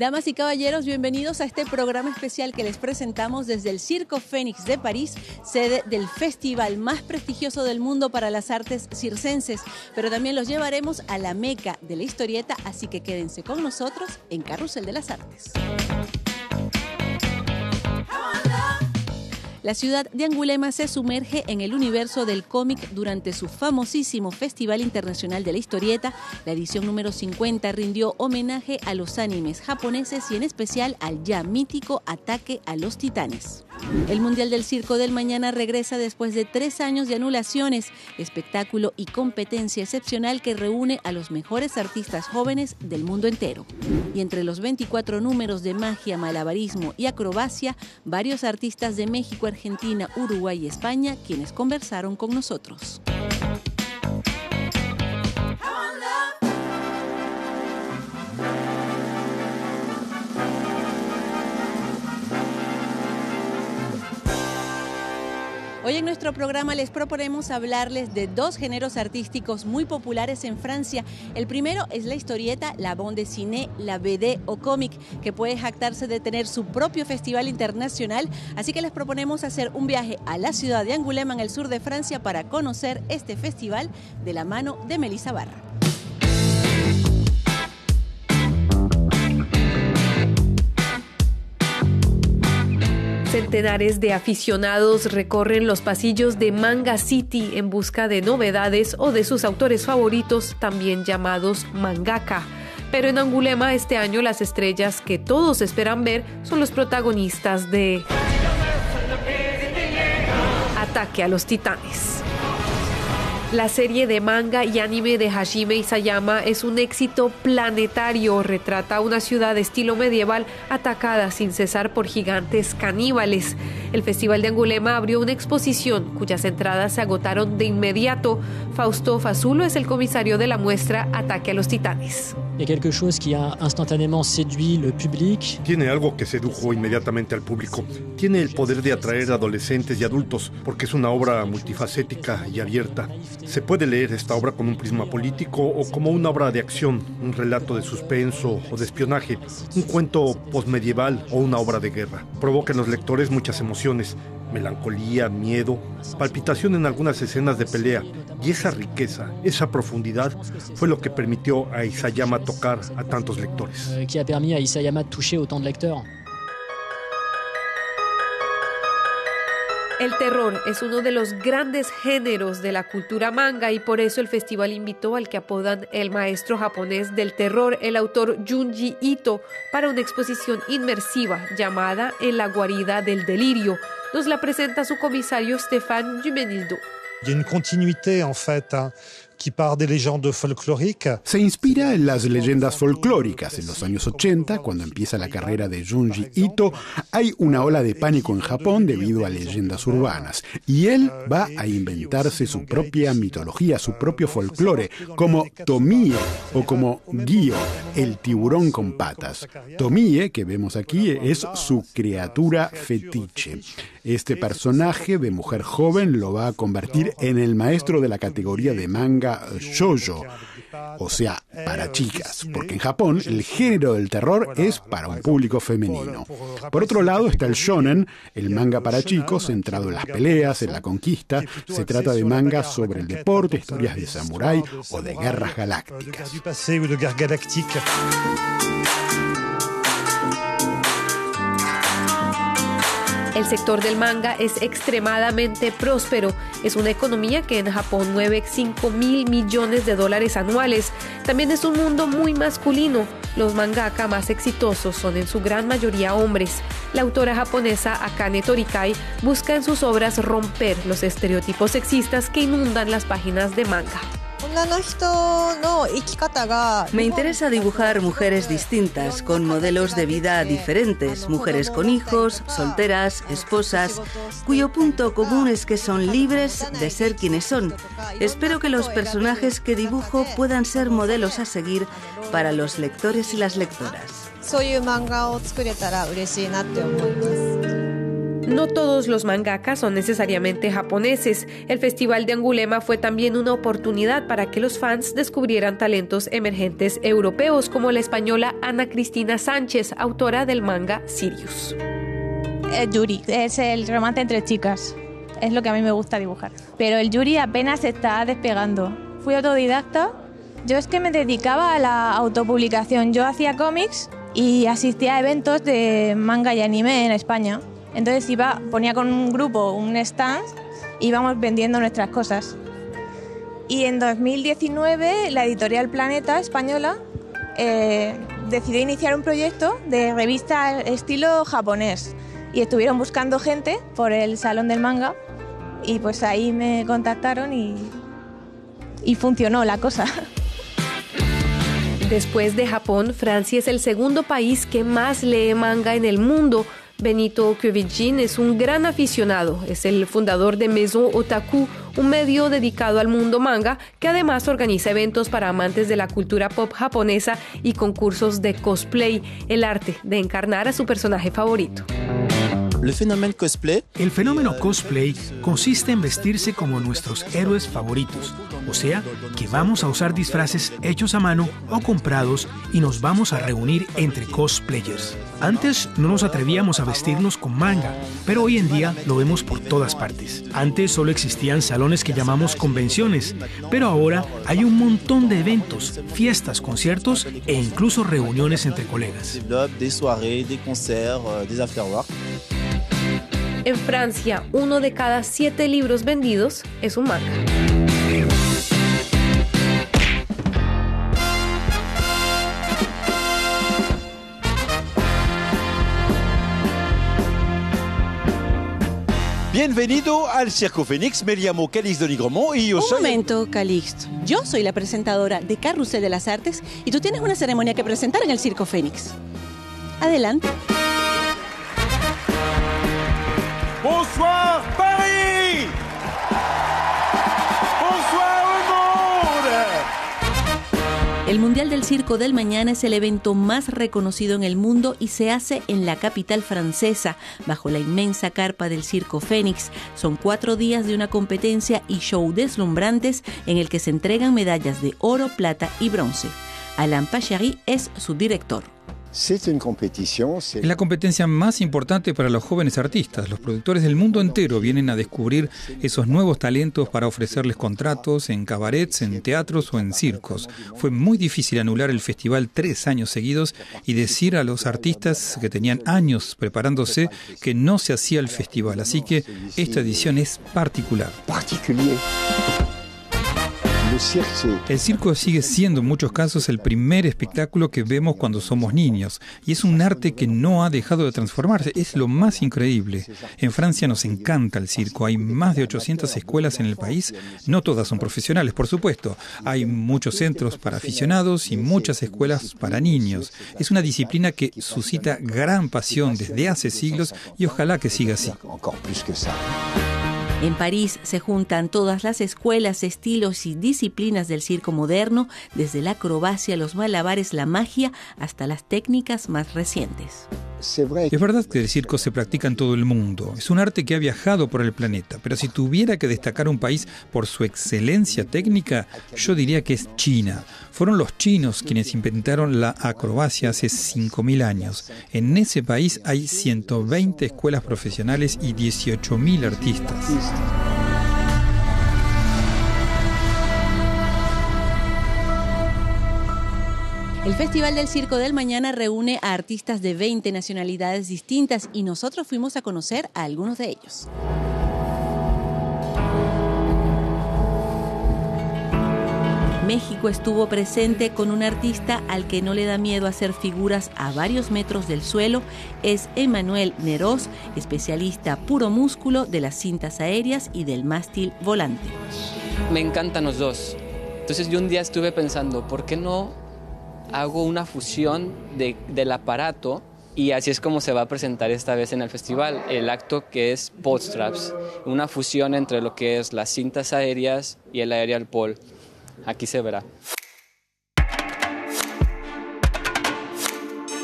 Damas y caballeros, bienvenidos a este programa especial que les presentamos desde el Circo Fénix de París, sede del festival más prestigioso del mundo para las artes circenses. Pero también los llevaremos a la meca de la historieta, así que quédense con nosotros en Carrusel de las Artes. La ciudad de Angulema se sumerge en el universo del cómic durante su famosísimo Festival Internacional de la Historieta. La edición número 50 rindió homenaje a los animes japoneses y en especial al ya mítico Ataque a los Titanes. El Mundial del Circo del Mañana regresa después de tres años de anulaciones, espectáculo y competencia excepcional que reúne a los mejores artistas jóvenes del mundo entero. Y entre los 24 números de magia, malabarismo y acrobacia, varios artistas de México, Argentina, Uruguay y España quienes conversaron con nosotros. Hoy en nuestro programa les proponemos hablarles de dos géneros artísticos muy populares en Francia. El primero es la historieta, la bande dessinée, la BD o cómic, que puede jactarse de tener su propio festival internacional. Así que les proponemos hacer un viaje a la ciudad de Angoulême, en el sur de Francia, para conocer este festival de la mano de Melissa Barra. Centenares de aficionados recorren los pasillos de Manga City en busca de novedades o de sus autores favoritos, también llamados mangaka. Pero en Angulema este año las estrellas que todos esperan ver son los protagonistas de Ataque a los Titanes. La serie de manga y anime de Hajime Isayama es un éxito planetario. Retrata una ciudad de estilo medieval atacada sin cesar por gigantes caníbales. El Festival de Angulema abrió una exposición cuyas entradas se agotaron de inmediato. Fausto Fazulo es el comisario de la muestra Ataque a los Titanes. Tiene algo que sedujo inmediatamente al público. Tiene el poder de atraer a adolescentes y adultos porque es una obra multifacética y abierta. Se puede leer esta obra con un prisma político o como una obra de acción, un relato de suspenso o de espionaje, un cuento postmedieval o una obra de guerra. Provoca en los lectores muchas emociones, melancolía, miedo, palpitación en algunas escenas de pelea. Y esa riqueza, esa profundidad fue lo que permitió a Isayama tocar a tantos lectores. El terror es uno de los grandes géneros de la cultura manga y por eso el festival invitó al que apodan el maestro japonés del terror, el autor Junji Ito, para una exposición inmersiva llamada En la guarida del delirio. Nos la presenta su comisario Stéphane Jumenildo. Il y a une continuité en fait Se inspira en las leyendas folclóricas. En los años 80, cuando empieza la carrera de Junji Ito, hay una ola de pánico en Japón debido a leyendas urbanas. Y él va a inventarse su propia mitología, su propio folclore, como Tomie o como Gyo, el tiburón con patas. Tomie, que vemos aquí, es su criatura fetiche. Este personaje de mujer joven lo va a convertir en el maestro de la categoría de manga shoujo, o sea, para chicas, porque en Japón el género del terror es para un público femenino. Por otro lado está el shonen, el manga para chicos centrado en las peleas, en la conquista. Se trata de mangas sobre el deporte, historias de samurái o de guerras galácticas. El sector del manga es extremadamente próspero. Es una economía que en Japón mueve 5 mil millones de dólares anuales. También es un mundo muy masculino. Los mangaka más exitosos son en su gran mayoría hombres. La autora japonesa Akane Torikai busca en sus obras romper los estereotipos sexistas que inundan las páginas de manga. Me interesa dibujar mujeres distintas, con modelos de vida diferentes, mujeres con hijos, solteras, esposas, cuyo punto común es que son libres de ser quienes son. Espero que los personajes que dibujo puedan ser modelos a seguir para los lectores y las lectoras. No todos los mangakas son necesariamente japoneses. El Festival de Angulema fue también una oportunidad para que los fans descubrieran talentos emergentes europeos como la española Ana Cristina Sánchez, autora del manga Sirius. El Yuri es el romance entre chicas. Es lo que a mí me gusta dibujar. Pero el Yuri apenas está despegando. Fui autodidacta. Yo es que me dedicaba a la autopublicación. Yo hacía cómics y asistía a eventos de manga y anime en España. Entonces iba, ponía con un grupo un stand y íbamos vendiendo nuestras cosas. Y en 2019 la editorial Planeta española eh, decidió iniciar un proyecto de revista estilo japonés y estuvieron buscando gente por el Salón del Manga y pues ahí me contactaron y, y funcionó la cosa. Después de Japón, Francia es el segundo país que más lee manga en el mundo Benito Kövicin es un gran aficionado, es el fundador de Maison Otaku, un medio dedicado al mundo manga que además organiza eventos para amantes de la cultura pop japonesa y concursos de cosplay, el arte de encarnar a su personaje favorito. El fenómeno cosplay consiste en vestirse como nuestros héroes favoritos, o sea, que vamos a usar disfraces hechos a mano o comprados y nos vamos a reunir entre cosplayers. Antes no nos atrevíamos a vestirnos con manga, pero hoy en día lo vemos por todas partes. Antes solo existían salones que llamamos convenciones, pero ahora hay un montón de eventos, fiestas, conciertos e incluso reuniones entre colegas. En Francia, uno de cada siete libros vendidos es un manga. Bienvenido al Circo Fénix, me llamo Calixto Nigromont y yo Un soy... momento, Calixto. Yo soy la presentadora de Carrusel de las Artes y tú tienes una ceremonia que presentar en el Circo Fénix. Adelante. Bonsoir Paris Bonsoir le monde El Mundial del Circo del Mañana es el evento más reconocido en el mundo y se hace en la capital francesa, bajo la inmensa carpa del Circo Fénix. Son cuatro días de una competencia y show deslumbrantes en el que se entregan medallas de oro, plata y bronce. Alain Pachery es su director. Es la competencia más importante para los jóvenes artistas. Los productores del mundo entero vienen a descubrir esos nuevos talentos para ofrecerles contratos en cabarets, en teatros o en circos. Fue muy difícil anular el festival tres años seguidos y decir a los artistas que tenían años preparándose que no se hacía el festival. Así que esta edición es particular. El circo sigue siendo en muchos casos el primer espectáculo que vemos cuando somos niños y es un arte que no ha dejado de transformarse, es lo más increíble. En Francia nos encanta el circo, hay más de 800 escuelas en el país, no todas son profesionales, por supuesto, hay muchos centros para aficionados y muchas escuelas para niños. Es una disciplina que suscita gran pasión desde hace siglos y ojalá que siga así. En París se juntan todas las escuelas, estilos y disciplinas del circo moderno, desde la acrobacia, los malabares, la magia, hasta las técnicas más recientes. Es verdad que el circo se practica en todo el mundo. Es un arte que ha viajado por el planeta. Pero si tuviera que destacar un país por su excelencia técnica, yo diría que es China. Fueron los chinos quienes inventaron la acrobacia hace 5.000 años. En ese país hay 120 escuelas profesionales y 18.000 artistas. El Festival del Circo del Mañana reúne a artistas de 20 nacionalidades distintas y nosotros fuimos a conocer a algunos de ellos. México estuvo presente con un artista al que no le da miedo hacer figuras a varios metros del suelo. Es Emanuel Neroz, especialista puro músculo de las cintas aéreas y del mástil volante. Me encantan los dos. Entonces yo un día estuve pensando, ¿por qué no hago una fusión de, del aparato y así es como se va a presentar esta vez en el festival, el acto que es Podstraps, una fusión entre lo que es las cintas aéreas y el aerial pole. Aquí se verá.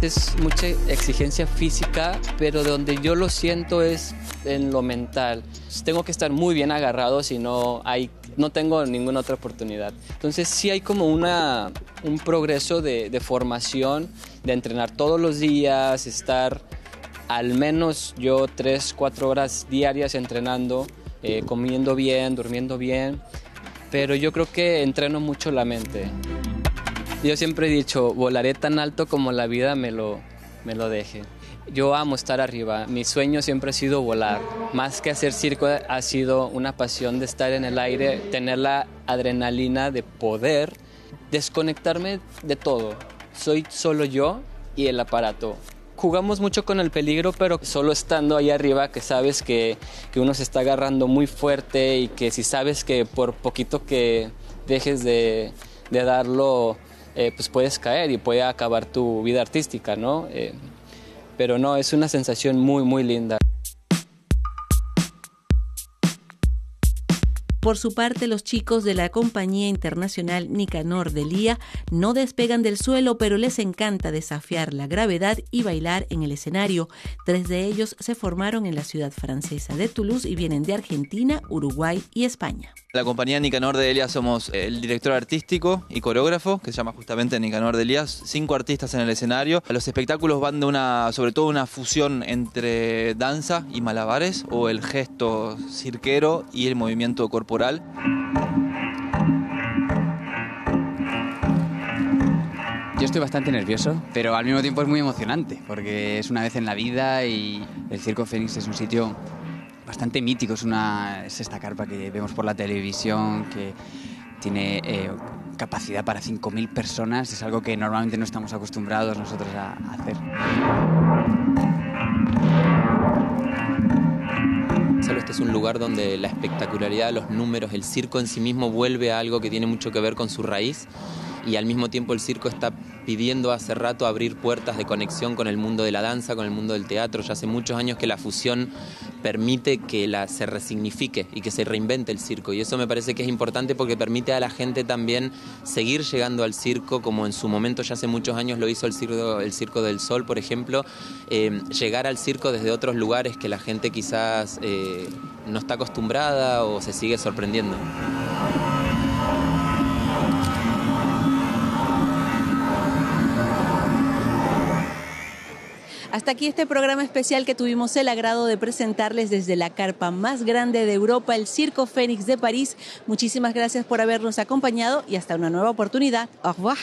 Es mucha exigencia física, pero donde yo lo siento es en lo mental. Tengo que estar muy bien agarrado si no hay no tengo ninguna otra oportunidad. Entonces sí hay como una, un progreso de, formación, de entrenar todos los días, estar al menos yo tres, cuatro horas diarias entrenando, eh, comiendo bien, durmiendo bien, pero yo creo que entreno mucho la mente. Yo siempre he dicho, volaré tan alto como la vida me lo, me lo deje. Yo amo estar arriba, mi sueño siempre ha sido volar. Más que hacer circo ha sido una pasión de estar en el aire, tener la adrenalina de poder desconectarme de todo. Soy solo yo y el aparato jugamos mucho con el peligro, pero solo estando ahí arriba que sabes que, que, uno se está agarrando muy fuerte y que si sabes que por poquito que dejes de, de darlo, eh, pues puedes caer y puede acabar tu vida artística, ¿no? Eh, pero no, es una sensación muy, muy linda. Por su parte, los chicos de la compañía internacional Nicanor de Lía no despegan del suelo, pero les encanta desafiar la gravedad y bailar en el escenario. Tres de ellos se formaron en la ciudad francesa de Toulouse y vienen de Argentina, Uruguay y España. La compañía Nicanor de Elia somos el director artístico y coreógrafo, que se llama justamente Nicanor de Elías, cinco artistas en el escenario. Los espectáculos van de una, sobre todo una fusión entre danza y malabares, o el gesto cirquero y el movimiento corporal. Yo estoy bastante nervioso, pero al mismo tiempo es muy emocionante, porque es una vez en la vida y el Circo Fénix es un sitio bastante mítico. Es, una, es esta carpa que vemos por la televisión, que tiene eh, capacidad para 5.000 personas. Es algo que normalmente no estamos acostumbrados nosotros a, a hacer. Es un lugar donde la espectacularidad, los números, el circo en sí mismo vuelve a algo que tiene mucho que ver con su raíz y al mismo tiempo el circo está pidiendo hace rato abrir puertas de conexión con el mundo de la danza, con el mundo del teatro. Ya hace muchos años que la fusión permite que la, se resignifique y que se reinvente el circo. Y eso me parece que es importante porque permite a la gente también seguir llegando al circo, como en su momento ya hace muchos años lo hizo el Circo, el circo del Sol, por ejemplo, eh, llegar al circo desde otros lugares que la gente quizás eh, no está acostumbrada o se sigue sorprendiendo. Hasta aquí este programa especial que tuvimos el agrado de presentarles desde la carpa más grande de Europa, el Circo Fénix de París. Muchísimas gracias por habernos acompañado y hasta una nueva oportunidad. Au revoir.